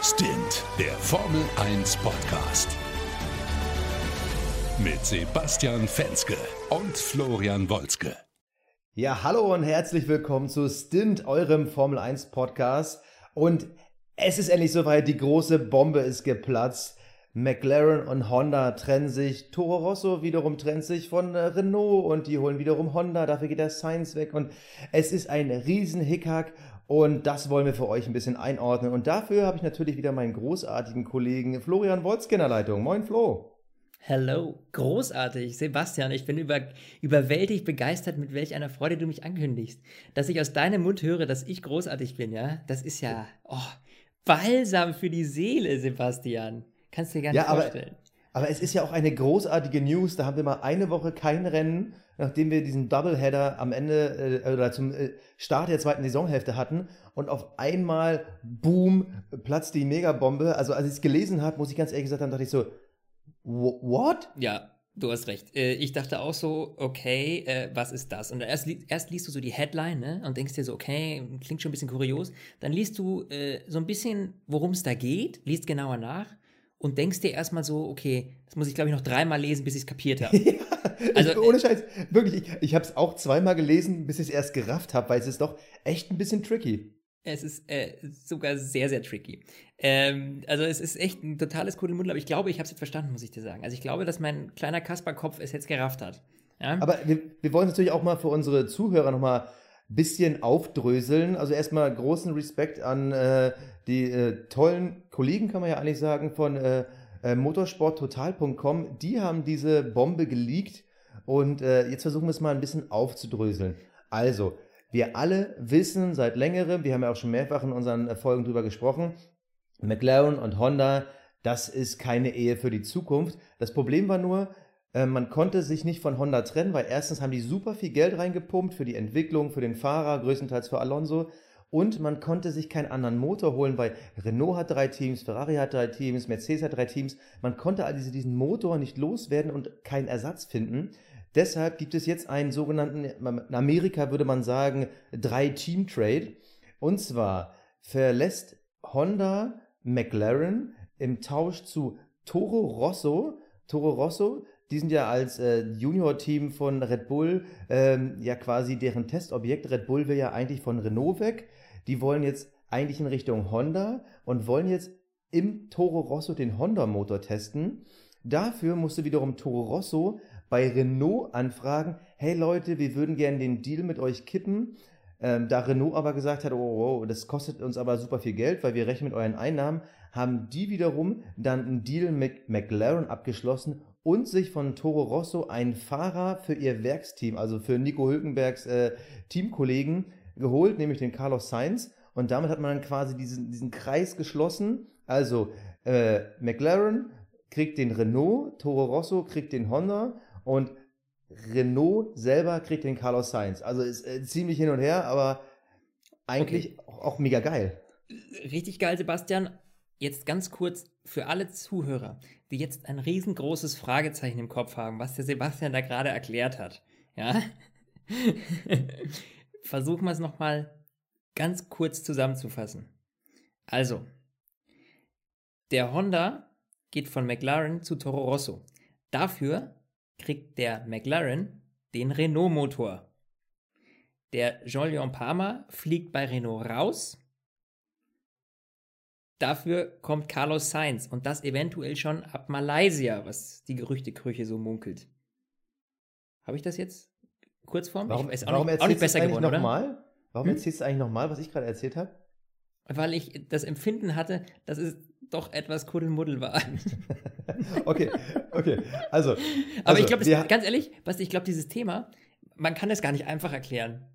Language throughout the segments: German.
Stint, der Formel 1 Podcast. Mit Sebastian Fenske und Florian Wolzke. Ja, hallo und herzlich willkommen zu Stint, eurem Formel 1 Podcast. Und es ist endlich soweit, die große Bombe ist geplatzt. McLaren und Honda trennen sich. Toro Rosso wiederum trennt sich von äh, Renault und die holen wiederum Honda. Dafür geht der Sainz weg und es ist ein riesen Hickhack und das wollen wir für euch ein bisschen einordnen. Und dafür habe ich natürlich wieder meinen großartigen Kollegen Florian Wolzke in der Leitung. Moin Flo. Hello, großartig. Sebastian, ich bin über, überwältigt begeistert, mit welch einer Freude du mich ankündigst. Dass ich aus deinem Mund höre, dass ich großartig bin, ja, das ist ja oh, balsam für die Seele, Sebastian. Kannst du dir gar nicht ja, vorstellen. Aber es ist ja auch eine großartige News. Da haben wir mal eine Woche kein Rennen, nachdem wir diesen Doubleheader am Ende äh, oder zum äh, Start der zweiten Saisonhälfte hatten. Und auf einmal, boom, platzt die Megabombe. Also als ich es gelesen habe, muss ich ganz ehrlich gesagt, dann dachte ich so, what? Ja, Du hast recht. Äh, ich dachte auch so, okay, äh, was ist das? Und erst, erst liest du so die Headline ne, und denkst dir so, okay, klingt schon ein bisschen kurios. Dann liest du äh, so ein bisschen, worum es da geht, liest genauer nach und denkst dir erstmal so, okay, das muss ich glaube ich noch dreimal lesen, bis ich es kapiert habe. ja, also, ohne Scheiß, wirklich, ich, ich habe es auch zweimal gelesen, bis ich es erst gerafft habe, weil es ist doch echt ein bisschen tricky. Es ist äh, sogar sehr, sehr tricky. Ähm, also es ist echt ein totales Kuddelmuddel, aber ich glaube, ich habe es jetzt verstanden, muss ich dir sagen. Also ich glaube, dass mein kleiner Kasperkopf es jetzt gerafft hat. Ja? Aber wir, wir wollen natürlich auch mal für unsere Zuhörer nochmal bisschen aufdröseln. Also erstmal großen Respekt an äh, die äh, tollen Kollegen, kann man ja eigentlich sagen, von äh, äh, motorsporttotal.com. Die haben diese Bombe geleakt und äh, jetzt versuchen wir es mal ein bisschen aufzudröseln. Also, wir alle wissen seit längerem, wir haben ja auch schon mehrfach in unseren Folgen drüber gesprochen, McLaren und Honda, das ist keine Ehe für die Zukunft. Das Problem war nur, äh, man konnte sich nicht von Honda trennen, weil erstens haben die super viel Geld reingepumpt für die Entwicklung, für den Fahrer, größtenteils für Alonso. Und man konnte sich keinen anderen Motor holen, weil Renault hat drei Teams, Ferrari hat drei Teams, Mercedes hat drei Teams. Man konnte all diese, diesen Motor nicht loswerden und keinen Ersatz finden. Deshalb gibt es jetzt einen sogenannten, in Amerika würde man sagen, Drei-Team-Trade. Und zwar verlässt Honda McLaren im Tausch zu Toro Rosso. Toro Rosso die sind ja als äh, Junior-Team von Red Bull ähm, ja quasi deren Testobjekt. Red Bull will ja eigentlich von Renault weg. Die wollen jetzt eigentlich in Richtung Honda und wollen jetzt im Toro Rosso den Honda-Motor testen. Dafür musste wiederum Toro Rosso bei Renault anfragen, hey Leute, wir würden gerne den Deal mit euch kippen. Ähm, da Renault aber gesagt hat, oh, oh, das kostet uns aber super viel Geld, weil wir rechnen mit euren Einnahmen, haben die wiederum dann einen Deal mit McLaren abgeschlossen und sich von Toro Rosso einen Fahrer für ihr Werksteam, also für Nico Hülkenbergs äh, Teamkollegen, geholt, nämlich den Carlos Sainz. Und damit hat man dann quasi diesen, diesen Kreis geschlossen. Also äh, McLaren kriegt den Renault, Toro Rosso kriegt den Honda und Renault selber kriegt den Carlos Sainz. Also ist äh, ziemlich hin und her, aber eigentlich okay. auch, auch mega geil. Richtig geil, Sebastian. Jetzt ganz kurz für alle Zuhörer, die jetzt ein riesengroßes Fragezeichen im Kopf haben, was der Sebastian da gerade erklärt hat. Ja? Versuchen wir es nochmal ganz kurz zusammenzufassen. Also, der Honda geht von McLaren zu Toro Rosso. Dafür kriegt der McLaren den Renault-Motor. Der Jean-Léon Palmer fliegt bei Renault raus Dafür kommt Carlos Sainz und das eventuell schon ab Malaysia, was die Gerüchteküche so munkelt. Habe ich das jetzt kurz vor Warum, ich, warum nicht, auch nicht besser geworden, noch Mal? Warum hm? erzählst du eigentlich nochmal, was ich gerade erzählt habe? Weil ich das Empfinden hatte, dass es doch etwas Kuddelmuddel war. okay, okay. Also. also Aber ich glaube, ganz ehrlich, was ich glaube, dieses Thema, man kann es gar nicht einfach erklären.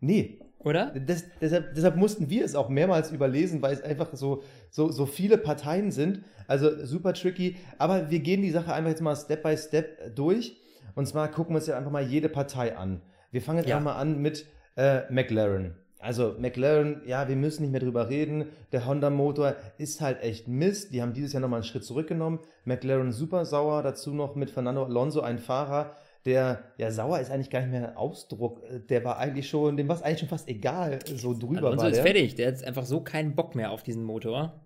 Nee, oder? Das, deshalb, deshalb, mussten wir es auch mehrmals überlesen, weil es einfach so, so, so viele Parteien sind. Also super tricky. Aber wir gehen die Sache einfach jetzt mal Step by Step durch. Und zwar gucken wir uns ja einfach mal jede Partei an. Wir fangen jetzt ja. einmal an mit äh, McLaren. Also McLaren, ja, wir müssen nicht mehr drüber reden. Der Honda-Motor ist halt echt Mist. Die haben dieses Jahr nochmal einen Schritt zurückgenommen. McLaren super sauer. Dazu noch mit Fernando Alonso ein Fahrer, der, ja, sauer ist eigentlich gar nicht mehr ein Ausdruck. Der war eigentlich schon, dem war es eigentlich schon fast egal, so drüber Alonso war ist fertig, der hat einfach so keinen Bock mehr auf diesen Motor.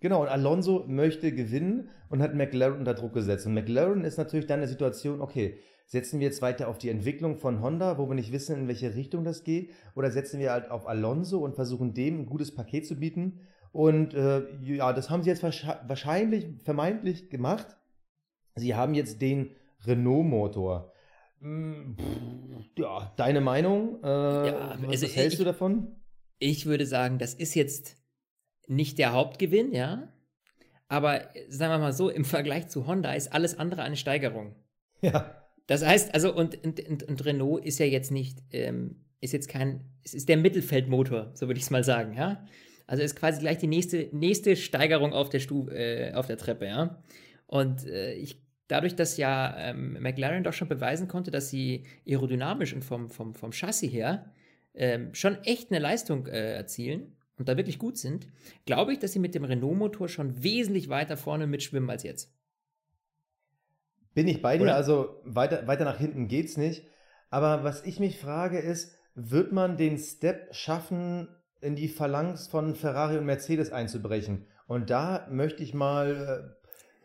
Genau, und Alonso möchte gewinnen und hat McLaren unter Druck gesetzt. Und McLaren ist natürlich dann eine Situation, okay, setzen wir jetzt weiter auf die Entwicklung von Honda, wo wir nicht wissen, in welche Richtung das geht, oder setzen wir halt auf Alonso und versuchen dem ein gutes Paket zu bieten. Und äh, ja, das haben sie jetzt wahrscheinlich, vermeintlich gemacht. Sie haben jetzt den Renault-Motor. Hm, ja, deine Meinung? Äh, ja, was, also was hältst ich, du davon? Ich würde sagen, das ist jetzt nicht der Hauptgewinn, ja. Aber sagen wir mal so, im Vergleich zu Honda ist alles andere eine Steigerung. Ja. Das heißt, also, und, und, und Renault ist ja jetzt nicht, ähm, ist jetzt kein, es ist der Mittelfeldmotor, so würde ich es mal sagen, ja. Also ist quasi gleich die nächste, nächste Steigerung auf der, Stu äh, auf der Treppe, ja. Und äh, ich, dadurch, dass ja ähm, McLaren doch schon beweisen konnte, dass sie aerodynamisch und vom, vom, vom Chassis her ähm, schon echt eine Leistung äh, erzielen, und da wirklich gut sind, glaube ich, dass sie mit dem Renault-Motor schon wesentlich weiter vorne mitschwimmen als jetzt. Bin ich bei dir, Oder? also weiter, weiter nach hinten geht's nicht. Aber was ich mich frage ist, wird man den Step schaffen, in die Phalanx von Ferrari und Mercedes einzubrechen? Und da möchte ich mal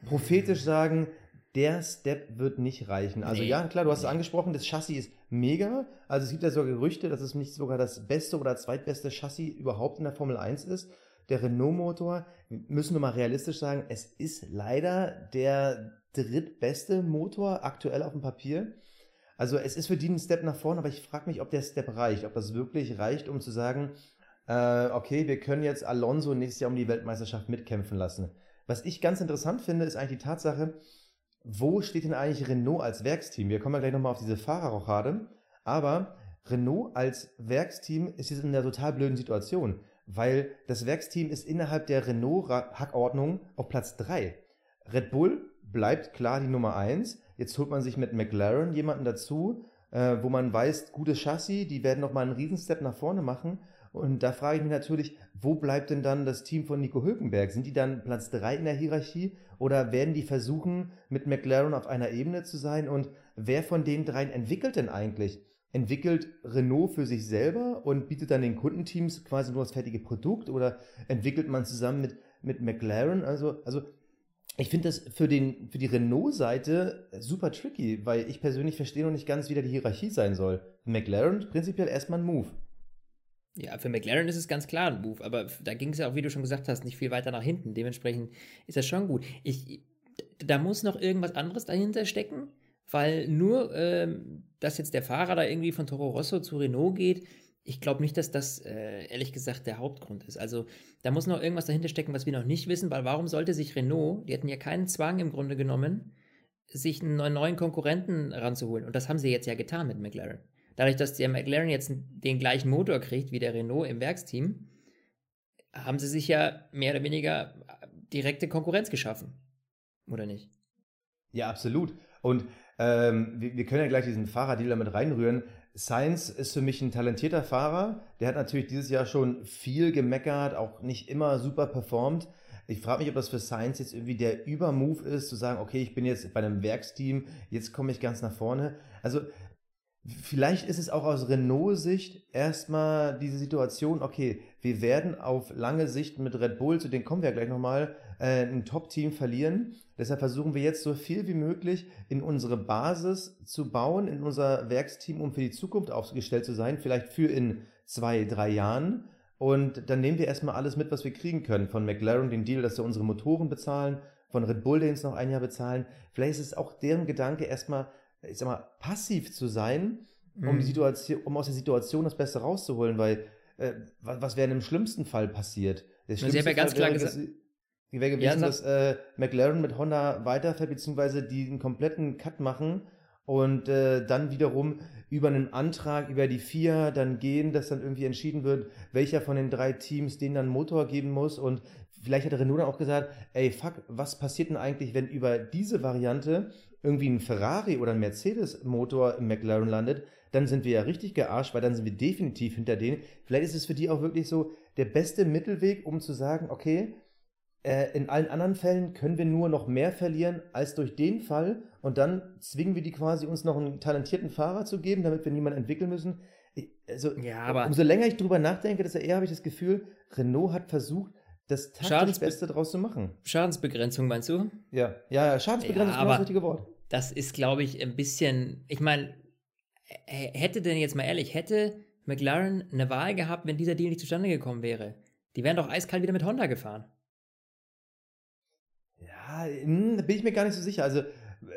äh, prophetisch sagen, der Step wird nicht reichen. Also nee. ja, klar, du hast es angesprochen, das Chassis ist mega. Also es gibt ja sogar Gerüchte, dass es nicht sogar das beste oder zweitbeste Chassis überhaupt in der Formel 1 ist. Der Renault-Motor, müssen wir mal realistisch sagen, es ist leider der drittbeste Motor aktuell auf dem Papier. Also es ist für die ein Step nach vorne, aber ich frage mich, ob der Step reicht, ob das wirklich reicht, um zu sagen, äh, okay, wir können jetzt Alonso nächstes Jahr um die Weltmeisterschaft mitkämpfen lassen. Was ich ganz interessant finde, ist eigentlich die Tatsache, wo steht denn eigentlich Renault als Werksteam? Wir kommen ja gleich nochmal auf diese Fahrerrochade, aber Renault als Werksteam ist jetzt in einer total blöden Situation, weil das Werksteam ist innerhalb der Renault-Hackordnung auf Platz 3. Red Bull bleibt klar die Nummer 1. Jetzt holt man sich mit McLaren jemanden dazu, äh, wo man weiß, gutes Chassis, die werden nochmal einen Riesenstep nach vorne machen. Und da frage ich mich natürlich, wo bleibt denn dann das Team von Nico Hülkenberg? Sind die dann Platz 3 in der Hierarchie oder werden die versuchen, mit McLaren auf einer Ebene zu sein? Und wer von den dreien entwickelt denn eigentlich? Entwickelt Renault für sich selber und bietet dann den Kundenteams quasi nur das fertige Produkt oder entwickelt man zusammen mit, mit McLaren? Also, also ich finde das für, den, für die Renault-Seite super tricky, weil ich persönlich verstehe noch nicht ganz, wie da die Hierarchie sein soll. McLaren prinzipiell erstmal ein Move. Ja, für McLaren ist es ganz klar ein Move, aber da ging es ja auch, wie du schon gesagt hast, nicht viel weiter nach hinten. Dementsprechend ist das schon gut. Ich, da muss noch irgendwas anderes dahinter stecken, weil nur, ähm, dass jetzt der Fahrer da irgendwie von Toro Rosso zu Renault geht, ich glaube nicht, dass das äh, ehrlich gesagt der Hauptgrund ist. Also da muss noch irgendwas dahinter stecken, was wir noch nicht wissen, weil warum sollte sich Renault, die hatten ja keinen Zwang im Grunde genommen, sich einen neuen Konkurrenten ranzuholen. Und das haben sie jetzt ja getan mit McLaren. Dadurch, dass der McLaren jetzt den gleichen Motor kriegt wie der Renault im Werksteam, haben sie sich ja mehr oder weniger direkte Konkurrenz geschaffen. Oder nicht? Ja, absolut. Und ähm, wir, wir, können ja gleich diesen Fahrerdealer mit reinrühren. Sainz ist für mich ein talentierter Fahrer. Der hat natürlich dieses Jahr schon viel gemeckert, auch nicht immer super performt. Ich frage mich, ob das für Sainz jetzt irgendwie der Übermove ist, zu sagen, okay, ich bin jetzt bei einem Werksteam, jetzt komme ich ganz nach vorne. Also Vielleicht ist es auch aus Renault-Sicht erstmal diese Situation, okay, wir werden auf lange Sicht mit Red Bull, zu denen kommen wir ja gleich nochmal, äh, ein Top-Team verlieren. Deshalb versuchen wir jetzt so viel wie möglich in unsere Basis zu bauen, in unser Werksteam, um für die Zukunft aufgestellt zu sein, vielleicht für in zwei, drei Jahren. Und dann nehmen wir erstmal alles mit, was wir kriegen können. Von McLaren den Deal, dass wir unsere Motoren bezahlen, von Red Bull, den es noch ein Jahr bezahlen. Vielleicht ist es auch deren Gedanke, erstmal ich sag mal, passiv zu sein, um, mhm. die Situation, um aus der Situation das Beste rauszuholen, weil äh, was, was wäre im schlimmsten Fall passiert? Der schlimmste Sie haben ja ganz klar gesagt, wäre gewesen, ja, dass äh, McLaren mit Honda weiterfährt, beziehungsweise die einen kompletten Cut machen und äh, dann wiederum über einen Antrag über die vier dann gehen, dass dann irgendwie entschieden wird, welcher von den drei Teams denen dann Motor geben muss und vielleicht hat Renault dann auch gesagt, ey, fuck, was passiert denn eigentlich, wenn über diese Variante irgendwie ein Ferrari oder ein Mercedes-Motor im McLaren landet, dann sind wir ja richtig gearscht, weil dann sind wir definitiv hinter denen. Vielleicht ist es für die auch wirklich so der beste Mittelweg, um zu sagen, okay, äh, in allen anderen Fällen können wir nur noch mehr verlieren als durch den Fall und dann zwingen wir die quasi, uns noch einen talentierten Fahrer zu geben, damit wir niemanden entwickeln müssen. Also, ja, aber umso länger ich drüber nachdenke, desto eher habe ich das Gefühl, Renault hat versucht, das taktisch Schadensbe- Beste draus zu machen. Schadensbegrenzung meinst du? Ja, ja, ja Schadensbegrenzung Ja, ist genau das richtige Wort. Das ist, glaube ich, ein bisschen. Ich meine, hätte denn jetzt mal ehrlich, hätte McLaren eine Wahl gehabt, wenn dieser Deal nicht zustande gekommen wäre? Die wären doch eiskalt wieder mit Honda gefahren. Ja, hm, da bin ich mir gar nicht so sicher. Also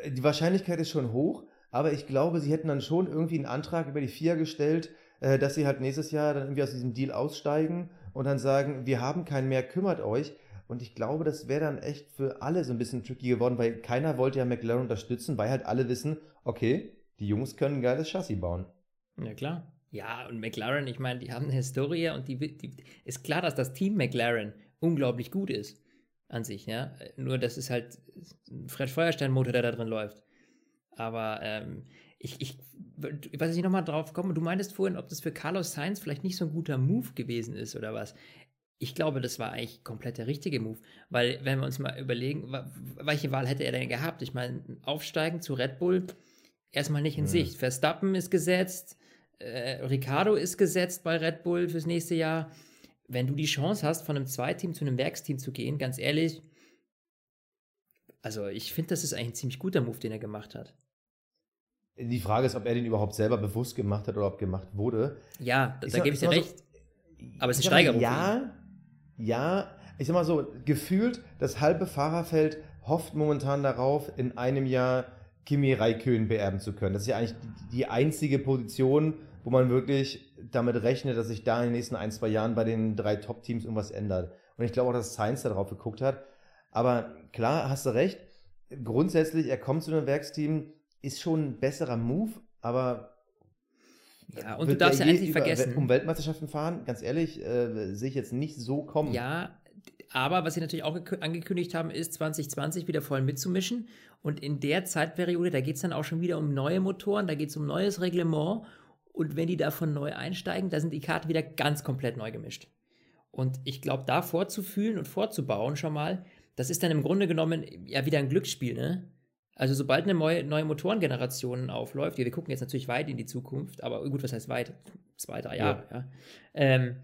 die Wahrscheinlichkeit ist schon hoch, aber ich glaube, sie hätten dann schon irgendwie einen Antrag über die FIA gestellt, äh, dass sie halt nächstes Jahr dann irgendwie aus diesem Deal aussteigen und dann sagen, wir haben keinen mehr, kümmert euch. Und ich glaube, das wäre dann echt für alle so ein bisschen tricky geworden, weil keiner wollte ja McLaren unterstützen, weil halt alle wissen, okay, die Jungs können ein geiles Chassis bauen. Ja, klar. Ja, und McLaren, ich meine, die haben eine Historie und die, die ist klar, dass das Team McLaren unglaublich gut ist an sich, ja. Nur das ist halt ein Fred Feuerstein-Motor, der da drin läuft. Aber ähm, ich, ich, was ich nochmal drauf komme, du meintest vorhin, ob das für Carlos Sainz vielleicht nicht so ein guter Move gewesen ist oder was. Ich glaube, das war eigentlich komplett der richtige Move, weil wenn wir uns mal überlegen, welche Wahl hätte er denn gehabt? Ich meine, aufsteigen zu Red Bull, erstmal nicht in Mhm. Sicht. Verstappen ist gesetzt, äh, Ricardo ist gesetzt bei Red Bull fürs nächste Jahr. Wenn du die Chance hast, von einem Zweiteam zu einem Werksteam zu gehen, ganz ehrlich, also ich finde, das ist eigentlich ein ziemlich guter Move, den er gemacht hat. Die Frage ist, ob er den überhaupt selber bewusst gemacht hat oder ob gemacht wurde. Ja, da, da gebe ich dir recht. Aber es ist eine Steigerung Ja, ja. Ich sag mal so, gefühlt, das halbe Fahrerfeld hofft momentan darauf, in einem Jahr Kimi Räikkönen beerben zu können. Das ist ja eigentlich die, einzige Position, wo man wirklich damit rechnet, dass sich da in den nächsten ein, zwei Jahren bei den drei Top-Teams irgendwas ändert. Und ich glaube auch, dass Sainz da drauf geguckt hat. Aber klar, hast du recht. Grundsätzlich, er kommt zu einem Werksteam, ist schon ein besserer Move, aber Ja, und du darfst ja eins nicht vergessen. Um Weltmeisterschaften fahren, ganz ehrlich, äh, sehe ich jetzt nicht so kommen. Ja, aber was sie natürlich auch gekü- angekündigt haben, ist 2020 wieder voll mitzumischen. Und in der Zeitperiode, da geht es dann auch schon wieder um neue Motoren, da geht es um neues Reglement. Und wenn die davon neu einsteigen, da sind die Karten wieder ganz komplett neu gemischt. Und ich glaube, da vorzufühlen und vorzubauen schon mal, das ist dann im Grunde genommen ja wieder ein Glücksspiel, ne? Also sobald eine neue, neue Motorengeneration aufläuft, ja, wir gucken jetzt natürlich weit in die Zukunft, aber gut, was heißt weit? Zwei, drei Jahre, ja. Ähm,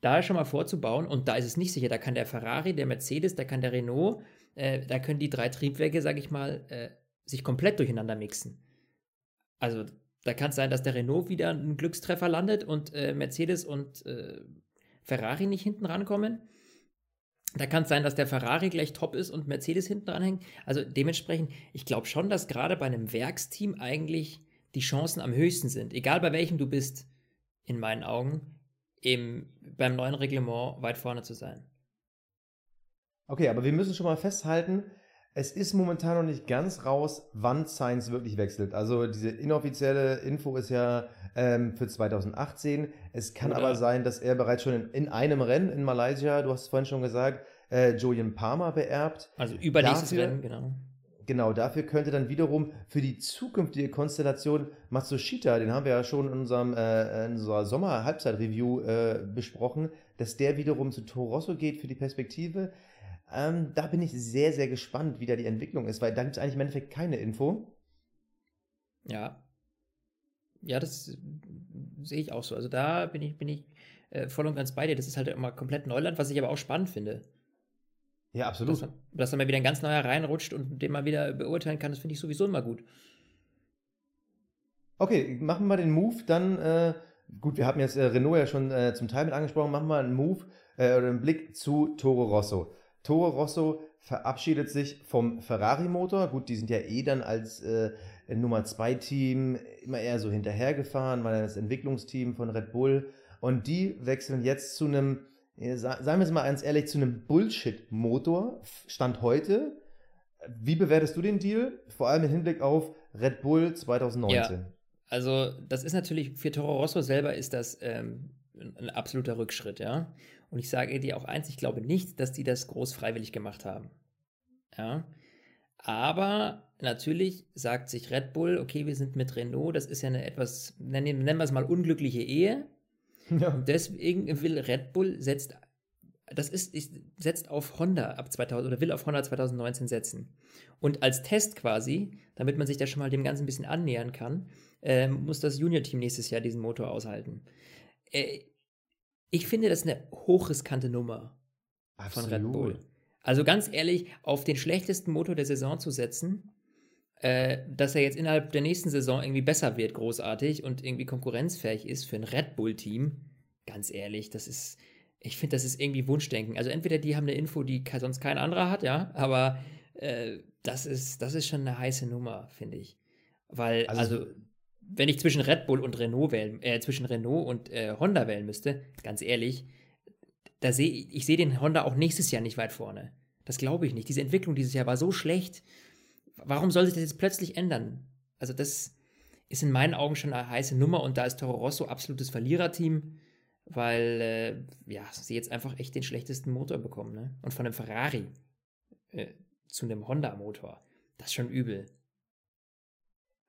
da schon mal vorzubauen und da ist es nicht sicher, da kann der Ferrari, der Mercedes, da kann der Renault, äh, da können die drei Triebwerke, sag ich mal, äh, sich komplett durcheinander mixen. Also da kann es sein, dass der Renault wieder einen Glückstreffer landet und äh, Mercedes und äh, Ferrari nicht hinten rankommen. Da kann es sein, dass der Ferrari gleich top ist und Mercedes hinten dranhängt. Also dementsprechend, ich glaube schon, dass gerade bei einem Werksteam eigentlich die Chancen am höchsten sind. Egal bei welchem du bist, in meinen Augen, im, beim neuen Reglement weit vorne zu sein. Okay, aber wir müssen schon mal festhalten, es ist momentan noch nicht ganz raus, wann Science wirklich wechselt. Also diese inoffizielle Info ist ja ähm, für 2018. Es kann Oder- aber sein, dass er bereits schon in, in einem Rennen in Malaysia, du hast es vorhin schon gesagt, äh, Julian Palmer beerbt. Also übernächstes Dafür- Rennen, genau. Genau, dafür könnte dann wiederum für die zukünftige Konstellation Matsushita, den haben wir ja schon in, unserem, äh, in unserer Sommer-Halbzeit-Review äh, besprochen, dass der wiederum zu Toro Rosso geht für die Perspektive. Ähm, da bin ich sehr, sehr gespannt, wie da die Entwicklung ist, weil da gibt es eigentlich im Endeffekt keine Info. Ja. Ja, das äh, sehe ich auch so. Also da bin ich, bin ich äh, voll und ganz bei dir. Das ist halt immer komplett Neuland, was ich aber auch spannend finde. Ja, Dass, absolut. man- dass dann mal wieder ein ganz neuer reinrutscht und den man wieder beurteilen kann, das finde ich sowieso immer gut. Okay, machen wir den Move dann. Äh, gut, wir haben jetzt äh, Renault ja schon äh, zum Teil mit angesprochen. Machen wir einen Move äh, oder einen Blick zu Toro Rosso. Toro Rosso verabschiedet sich vom Ferrari-Motor. Gut, die sind ja eh dann als äh, Nummer 2 Team immer eher so hinterhergefahren, weil das Entwicklungsteam von Red Bull. Und die wechseln jetzt zu einem, sa- sagen wir es mal ganz ehrlich, zu einem Bullshit-Motor. Stand heute. Wie bewertest du den Deal? Vor allem im Hinblick auf Red Bull 2019. Also, das ist natürlich, für Toro Rosso selber ist das ähm, ein absoluter Rückschritt, ja. Und ich sage dir auch eins, ich glaube nicht, dass die das groß freiwillig gemacht haben. Ja. Aber natürlich sagt sich Red Bull, okay, wir sind mit Renault, das ist ja eine etwas, nennen, nennen wir es mal unglückliche Ehe. Ja. Und deswegen will Red Bull setzt, das ist, setzt auf Honda ab 2000 oder will auf Honda 2019 setzen. Und als Test quasi, damit man sich da schon mal dem Ganzen ein bisschen annähern kann, ähm, muss das Junior-Team nächstes Jahr diesen Motor aushalten. Äh, ich finde das eine hochriskante Nummer. Absolut. von Red Bull. Also ganz ehrlich, auf den schlechtesten Motor der Saison zu setzen, äh, dass er jetzt innerhalb der nächsten Saison irgendwie besser wird, großartig und irgendwie konkurrenzfähig ist für ein Red Bull-Team, ganz ehrlich, das ist, ich finde, das ist irgendwie Wunschdenken. Also entweder die haben eine Info, die sonst kein anderer hat, ja, aber äh, das, ist, das ist schon eine heiße Nummer, finde ich. Weil, also, also, wenn ich zwischen Red Bull und Renault wählen, äh, zwischen Renault und äh, Honda wählen müsste, ganz ehrlich, da sehe ich sehe den Honda auch nächstes Jahr nicht weit vorne. Das glaube ich nicht. Diese Entwicklung dieses Jahr war so schlecht. Warum soll sich das jetzt plötzlich ändern? Also das ist in meinen Augen schon eine heiße Nummer und da ist Toro Rosso absolutes Verliererteam, weil äh, ja, sie jetzt einfach echt den schlechtesten Motor bekommen. Ne? Und von einem Ferrari äh, zu einem Honda-Motor. Das ist schon übel.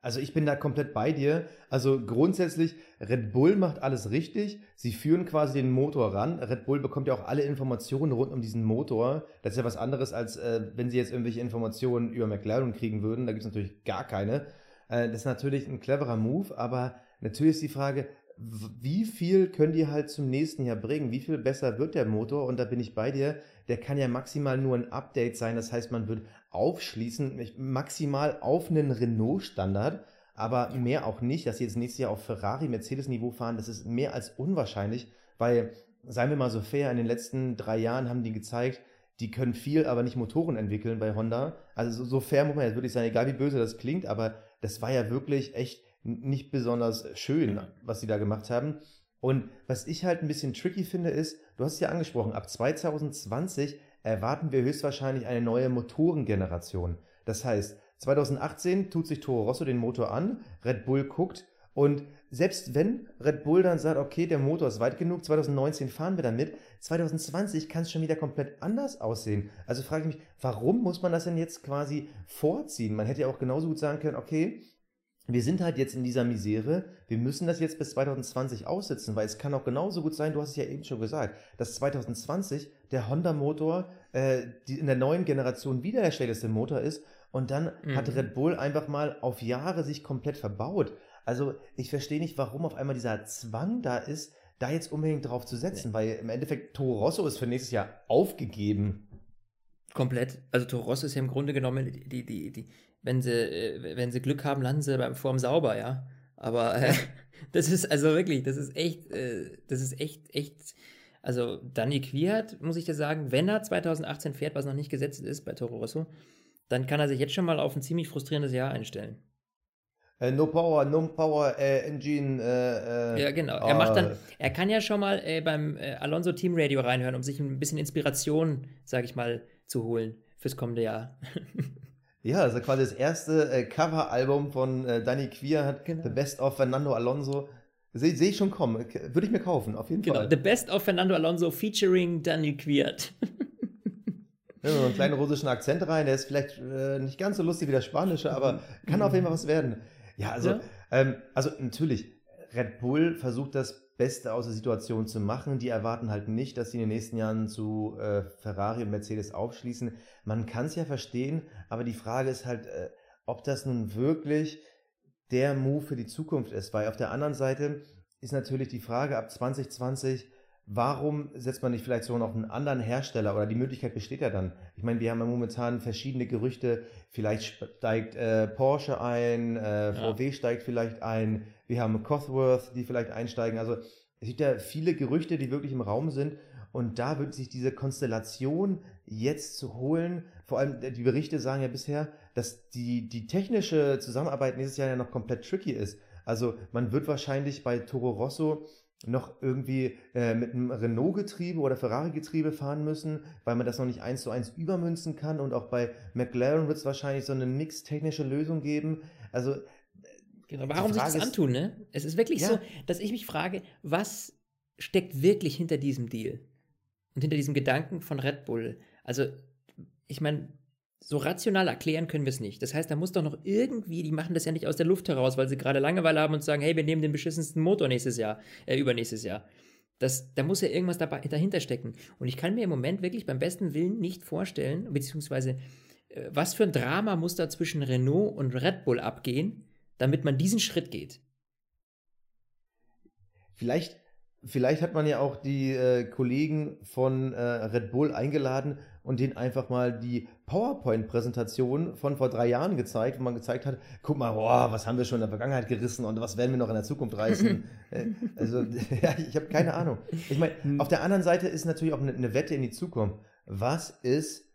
Also ich bin da komplett bei dir. Also grundsätzlich, Red Bull macht alles richtig. Sie führen quasi den Motor ran. Red Bull bekommt ja auch alle Informationen rund um diesen Motor. Das ist ja was anderes, als äh, wenn sie jetzt irgendwelche Informationen über McLaren kriegen würden. Da gibt es natürlich gar keine. Äh, das ist natürlich ein cleverer Move, aber natürlich ist die Frage, wie viel können die halt zum nächsten Jahr bringen? Wie viel besser wird der Motor? Und da bin ich bei dir. Der kann ja maximal nur ein Update sein. Das heißt, man wird aufschließen, maximal auf einen Renault-Standard, aber mehr auch nicht, dass sie jetzt nächstes Jahr auf Ferrari, Mercedes-Niveau fahren. Das ist mehr als unwahrscheinlich, weil, seien wir mal so fair, in den letzten drei Jahren haben die gezeigt, die können viel, aber nicht Motoren entwickeln bei Honda. Also so, fair muss man jetzt wirklich sein, egal wie böse das klingt, aber das war ja wirklich echt nicht besonders schön, was sie da gemacht haben. Und was ich halt ein bisschen tricky finde, ist, du hast es ja angesprochen, ab 2020 erwarten wir höchstwahrscheinlich eine neue Motorengeneration. Das heißt, 2018 tut sich Toro Rosso den Motor an, Red Bull guckt und selbst wenn Red Bull dann sagt, okay, der Motor ist weit genug, 2019 fahren wir damit, 2020 kann es schon wieder komplett anders aussehen. Also frage ich mich, warum muss man das denn jetzt quasi vorziehen? Man hätte ja auch genauso gut sagen können, okay, wir sind halt jetzt in dieser Misere, wir müssen das jetzt bis 2020 aussitzen, weil es kann auch genauso gut sein, du hast es ja eben schon gesagt, dass 2020 der Honda-Motor äh, in der neuen Generation wieder der schlechteste Motor ist und dann mhm. hat Red Bull einfach mal auf Jahre sich komplett verbaut. Also ich verstehe nicht, warum auf einmal dieser Zwang da ist, da jetzt unbedingt drauf zu setzen, nee. weil im Endeffekt Toro Rosso ist für nächstes Jahr aufgegeben. Komplett. Also Toro Rosso ist ja im Grunde genommen die, die, die, wenn sie, äh, wenn sie Glück haben, landen sie beim Form sauber, ja. Aber äh, das ist also wirklich, das ist echt, äh, das ist echt, echt. Also Danny Quiert, muss ich dir sagen, wenn er 2018 fährt, was noch nicht gesetzt ist bei Toro Rosso, dann kann er sich jetzt schon mal auf ein ziemlich frustrierendes Jahr einstellen. Uh, no Power, No Power uh, Engine. Uh, ja, genau. Er macht dann, er kann ja schon mal äh, beim Alonso Team Radio reinhören, um sich ein bisschen Inspiration, sag ich mal, zu holen fürs kommende Jahr. Ja, also quasi das erste äh, Cover-Album von äh, Danny Queer hat genau. The Best of Fernando Alonso. Sehe seh ich schon kommen. Würde ich mir kaufen, auf jeden genau. Fall. The Best of Fernando Alonso featuring Danny Quiert. ja, so einen kleinen russischen Akzent rein, der ist vielleicht äh, nicht ganz so lustig wie der spanische, aber kann auf jeden Fall was werden. Ja, also, ja. Ähm, also natürlich, Red Bull versucht das Beste aus der Situation zu machen. Die erwarten halt nicht, dass sie in den nächsten Jahren zu äh, Ferrari und Mercedes aufschließen. Man kann es ja verstehen, aber die Frage ist halt, äh, ob das nun wirklich der Move für die Zukunft ist. Weil auf der anderen Seite ist natürlich die Frage ab 2020, warum setzt man nicht vielleicht so noch einen anderen Hersteller oder die Möglichkeit besteht ja dann. Ich meine, wir haben ja momentan verschiedene Gerüchte, vielleicht steigt äh, Porsche ein, äh, VW ja. steigt vielleicht ein, wir haben Cosworth, die vielleicht einsteigen. Also es gibt ja viele Gerüchte, die wirklich im Raum sind. Und da wird sich diese Konstellation jetzt zu holen, vor allem äh, die Berichte sagen ja bisher, dass die, die technische Zusammenarbeit nächstes Jahr ja noch komplett tricky ist. Also man wird wahrscheinlich bei Toro Rosso noch irgendwie äh, mit einem Renault-Getriebe oder Ferrari-Getriebe fahren müssen, weil man das noch nicht eins zu eins übermünzen kann. Und auch bei McLaren wird es wahrscheinlich so eine mix-technische Lösung geben. Also Genau, warum sich das antun, ne? Es ist wirklich ja. so, dass ich mich frage, was steckt wirklich hinter diesem Deal? Und hinter diesem Gedanken von Red Bull? Also, ich meine, so rational erklären können wir es nicht. Das heißt, da muss doch noch irgendwie, die machen das ja nicht aus der Luft heraus, weil sie gerade Langeweile haben und sagen, hey, wir nehmen den beschissensten Motor nächstes Jahr, äh, übernächstes Jahr. Das, da muss ja irgendwas dabei, dahinter stecken. Und ich kann mir im Moment wirklich beim besten Willen nicht vorstellen, beziehungsweise, äh, was für ein Drama muss da zwischen Renault und Red Bull abgehen, damit man diesen Schritt geht. Vielleicht vielleicht hat man ja auch die äh, Kollegen von äh, Red Bull eingeladen und denen einfach mal die PowerPoint-Präsentation von vor drei Jahren gezeigt, wo man gezeigt hat, guck mal, boah, was haben wir schon in der Vergangenheit gerissen und was werden wir noch in der Zukunft reißen. Äh, also, ja, ich habe keine Ahnung. Ich meine, auf der anderen Seite ist natürlich auch eine, eine Wette in die Zukunft. Was ist,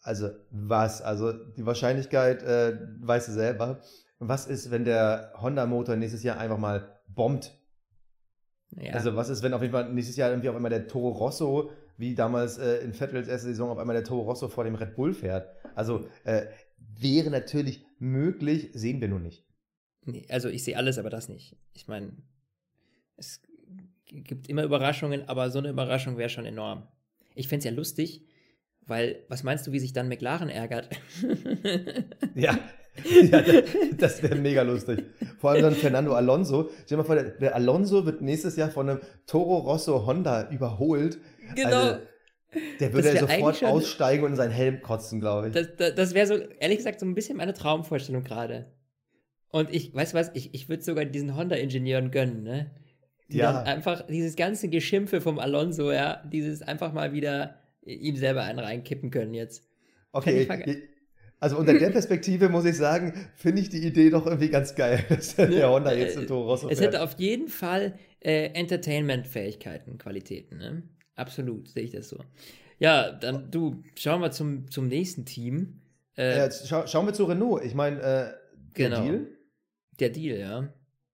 also was, also die Wahrscheinlichkeit, äh, weißt du selber, was ist, wenn der Honda-Motor nächstes Jahr einfach mal bombt? Ja. Also was ist, wenn auf jeden Fall nächstes Jahr irgendwie auf einmal der Toro Rosso, wie damals äh, in Vettels erste Saison, auf einmal der Toro Rosso vor dem Red Bull fährt? Also äh, wäre natürlich möglich, sehen wir nur nicht. Nee, also ich sehe alles, aber das nicht. Ich meine, es gibt immer Überraschungen, aber so eine Überraschung wäre schon enorm. Ich fände es ja lustig, weil, was meinst du, wie sich dann McLaren ärgert? Ja, ja das wäre mega lustig. Vor allem dann Fernando Alonso. Stell dir mal vor, der, der Alonso wird nächstes Jahr von einem Toro Rosso Honda überholt. Genau. Also, der würde ja sofort schon- aussteigen und in seinen Helm kotzen, glaube ich. Das, das, das wäre so, ehrlich gesagt, so ein bisschen meine Traumvorstellung gerade. Und ich, weißt du was, ich, ich würde sogar diesen Honda-Ingenieuren gönnen, ne? Die Ja. einfach dieses ganze Geschimpfe vom Alonso, ja, dieses einfach mal wieder ihm selber einen reinkippen können jetzt. Okay, also unter der Perspektive muss ich sagen, finde ich die Idee doch irgendwie ganz geil, dass der Honda jetzt in Toro Rosso Es fährt. hätte auf jeden Fall äh, Entertainment-Fähigkeiten, Qualitäten, ne? Absolut, sehe ich das so. Ja, dann du, schauen wir zum, zum nächsten Team. Äh, Ja, schau, schauen wir zu Renault. Ich meine, äh, der Genau. Deal, Der Deal, ja.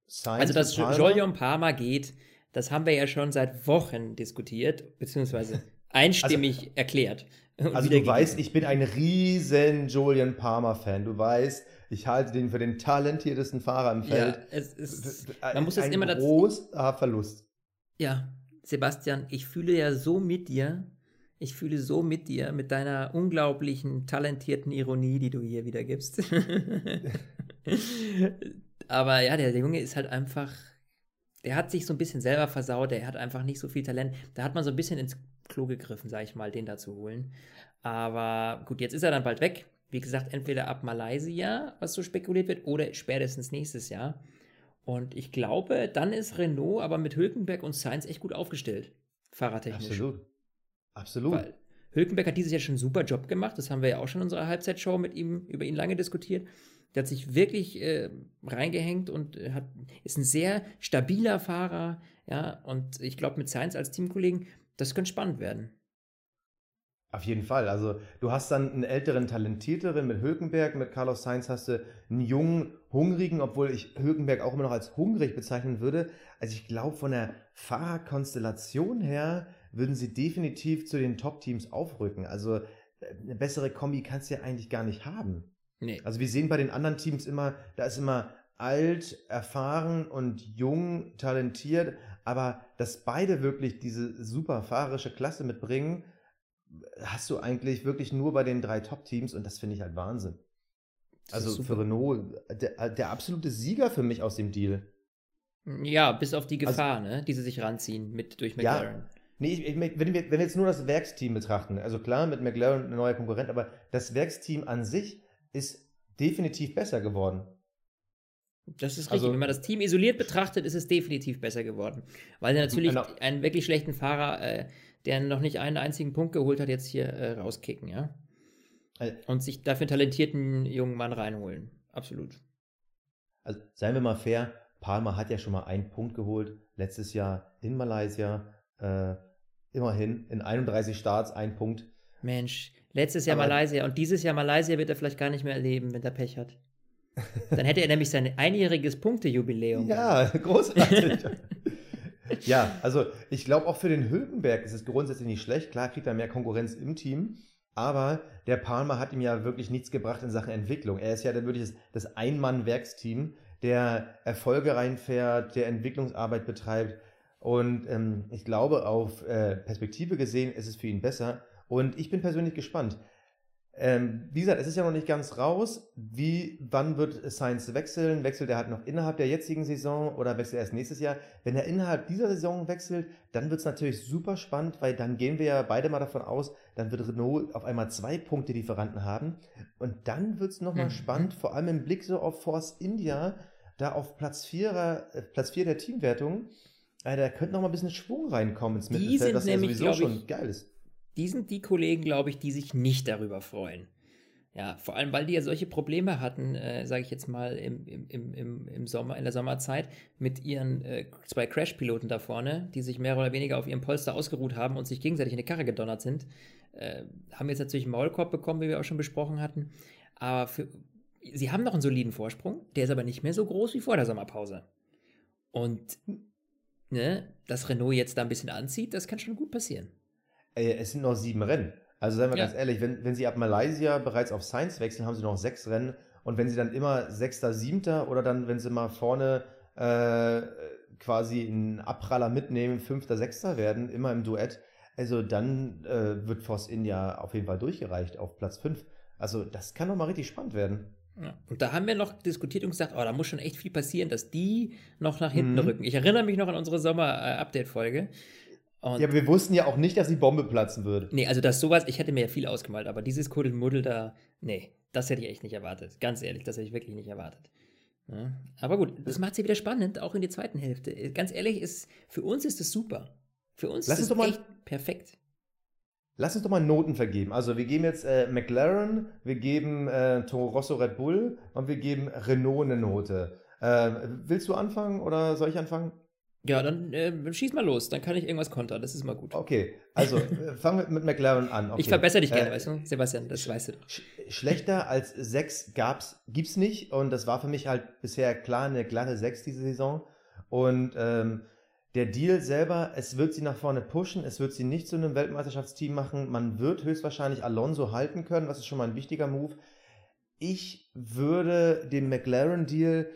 Sainz Also, dass Palmer. Jolion Parma geht, das haben wir ja schon seit Wochen diskutiert, beziehungsweise einstimmig erklärt. und Also du weißt, ich bin ein riesen Julian Palmer-Fan. Du weißt, ich halte den für den talentiertesten Fahrer im ja, Feld. es ist, Ein- man muss ein immer dazu. großer Verlust. Ja, Sebastian, ich fühle ja so mit dir. Ich fühle so mit dir, mit deiner unglaublichen, talentierten Ironie, die du hier wieder gibst. Aber ja, der Junge ist halt einfach, der hat sich so ein bisschen selber versaut, der hat einfach nicht so viel Talent. Da hat man so ein bisschen ins Klo gegriffen, sag ich mal, den da zu holen. Aber gut, jetzt ist er dann bald weg. Wie gesagt, entweder ab Malaysia, was so spekuliert wird, oder spätestens nächstes Jahr. Und ich glaube, dann ist Renault aber mit Hülkenberg und Sainz echt gut aufgestellt. Fahrertechnisch. Absolut. Absolut. Weil Hülkenberg hat dieses Jahr schon einen super Job gemacht. Das haben wir ja auch schon in unserer Halbzeitshow mit ihm, über ihn lange diskutiert. Der hat sich wirklich äh, reingehängt und äh, hat, ist ein sehr stabiler Fahrer. Ja, und ich glaube, mit Sainz als Teamkollegen, das könnte spannend werden. Auf jeden Fall. Also du hast dann einen älteren, talentierteren mit Hülkenberg, mit Carlos Sainz hast du einen jungen, hungrigen, obwohl ich Hülkenberg auch immer noch als hungrig bezeichnen würde. Also ich glaube, von der Fahrerkonstellation her würden sie definitiv zu den Top-Teams aufrücken. Also eine bessere Kombi kannst du ja eigentlich gar nicht haben. Nee. Also wir sehen bei den anderen Teams immer, da ist immer alt, erfahren und jung, talentiert, aber dass beide wirklich diese super fahrerische Klasse mitbringen, hast du eigentlich wirklich nur bei den drei Top-Teams und das finde ich halt Wahnsinn. Das Also für Renault der, der absolute Sieger für mich aus dem Deal. Ja, bis auf die Gefahr, ne, die sie sich ranziehen mit durch Ja. McLaren. Nee, ich, ich, wenn, wir, wenn wir jetzt nur das Werksteam betrachten, also klar, mit McLaren ein neuer Konkurrent, aber das Werksteam an sich ist definitiv besser geworden. Das ist richtig. Also- Wenn man das Team isoliert betrachtet, ist es definitiv besser geworden. Weil sie natürlich Genau. einen wirklich schlechten Fahrer, äh, der noch nicht einen einzigen Punkt geholt hat, jetzt hier äh, rauskicken, ja. Also- Und sich dafür einen talentierten jungen Mann reinholen. Absolut. Also seien wir mal fair, Palmer hat ja schon mal einen Punkt geholt, letztes Jahr in Malaysia. Äh, immerhin in 31 Starts ein Punkt. Mensch, letztes Jahr Aber- Malaysia und dieses Jahr Malaysia wird er vielleicht gar nicht mehr erleben, wenn er Pech hat. Dann hätte er nämlich sein einjähriges Punktejubiläum. Ja, großartig. ja, also ich glaube auch für den Hülkenberg ist es grundsätzlich nicht schlecht. Klar kriegt er mehr Konkurrenz im Team, aber der Palmer hat ihm ja wirklich nichts gebracht in Sachen Entwicklung. Er ist ja dann wirklich das, das Ein-Mann-Werksteam, der Erfolge reinfährt, der Entwicklungsarbeit betreibt. Und ähm, ich glaube, auf äh, Perspektive gesehen ist es für ihn besser. Und ich bin persönlich gespannt. Ähm, wie gesagt, es ist ja noch nicht ganz raus. Wie, wann wird Sainz wechseln? Wechselt er halt noch innerhalb der jetzigen Saison oder wechselt er erst nächstes Jahr? Wenn er innerhalb dieser Saison wechselt, dann wird es natürlich super spannend, weil dann gehen wir ja beide mal davon aus, dann wird Renault auf einmal zwei Punkte Lieferanten haben. Und dann wird es nochmal Mhm. spannend, vor allem im Blick so auf Force India, da auf Platz 4, äh, Platz 4 der Teamwertung. äh, da könnte noch mal ein bisschen Schwung reinkommen ins Die Mittelfeld, das ja sowieso schon geil ist. Die sind die Kollegen, glaube ich, die sich nicht darüber freuen. Ja, vor allem, weil die ja solche Probleme hatten, äh, sage ich jetzt mal, im, im, im, im- Sommer, in der Sommerzeit mit ihren äh, zwei Crash-Piloten da vorne, die sich mehr oder weniger auf ihrem Polster ausgeruht haben und sich gegenseitig in die Karre gedonnert sind. Äh, haben jetzt natürlich einen Maulkorb bekommen, wie wir auch schon besprochen hatten. Aber für, sie haben noch einen soliden Vorsprung, der ist aber nicht mehr so groß wie vor der Sommerpause. Und ne, dass Renault jetzt da ein bisschen anzieht, das kann schon gut passieren. Ey, es sind noch sieben Rennen. Also seien wir Ja. ganz ehrlich, wenn, wenn sie ab Malaysia bereits auf Science wechseln, haben sie noch sechs Rennen. Und wenn sie dann immer Sechster, Siebter oder dann, wenn sie mal vorne äh, quasi einen Abpraller mitnehmen, Fünfter, Sechster werden, immer im Duett, also dann äh, wird Force India auf jeden Fall durchgereicht auf Platz fünf. Also das kann doch mal richtig spannend werden. Ja. Und da haben wir noch diskutiert und gesagt, oh, da muss schon echt viel passieren, dass die noch nach hinten Mhm. rücken. Ich erinnere mich noch an unsere Sommer-Update-Folge. Und Ja, aber wir wussten ja auch nicht, dass die Bombe platzen würde. nee, also das sowas, ich hätte mir ja viel ausgemalt, aber dieses Kuddelmuddel da, nee, das hätte ich echt nicht erwartet. Ganz ehrlich, das hätte ich wirklich nicht erwartet. Ja. Aber gut, das macht sie wieder spannend, auch in der zweiten Hälfte. Ganz ehrlich, ist, für uns ist es super. Für uns Lass ist es echt perfekt. Lass uns doch mal Noten vergeben. Also wir geben jetzt äh, McLaren, wir geben äh, Toro Rosso Red Bull und wir geben Renault eine Note. Äh, willst du anfangen oder soll ich anfangen? Ja, dann äh, schieß mal los, dann kann ich irgendwas kontern, das ist mal gut. Okay, also äh, fangen wir mit McLaren an. Okay. Ich verbessere dich gerne, Äh, weißt du, Sebastian, das weißt du doch. Sch schlechter als 6 gab's, gibt's nicht und das war für mich halt bisher klar eine glatte 6 diese Saison. Und ähm, der Deal selber, es wird sie nach vorne pushen, es wird sie nicht zu einem Weltmeisterschaftsteam machen. Man wird höchstwahrscheinlich Alonso halten können, das ist schon mal ein wichtiger Move. Ich würde den McLaren-Deal,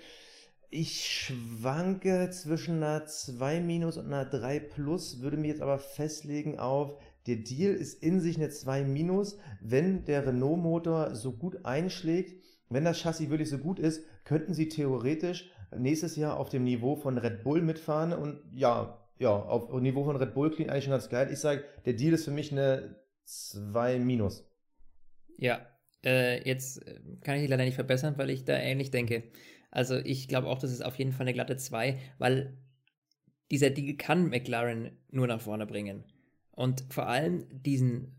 ich schwanke zwischen einer 2 minus und einer 3 plus, würde mich jetzt aber festlegen auf, der Deal ist in sich eine 2 minus. Wenn der Renault-Motor so gut einschlägt, wenn das Chassis wirklich so gut ist, könnten sie theoretisch nächstes Jahr auf dem Niveau von Red Bull mitfahren und ja, ja, auf Niveau von Red Bull klingt eigentlich schon ganz geil. Ich sage, der Deal ist für mich eine 2 minus. Ja, äh, jetzt äh, kann ich dich leider nicht verbessern, weil ich da ähnlich denke. Also ich glaube auch, das ist auf jeden Fall eine glatte 2, weil dieser Deal kann McLaren nur nach vorne bringen. Und vor allem diesen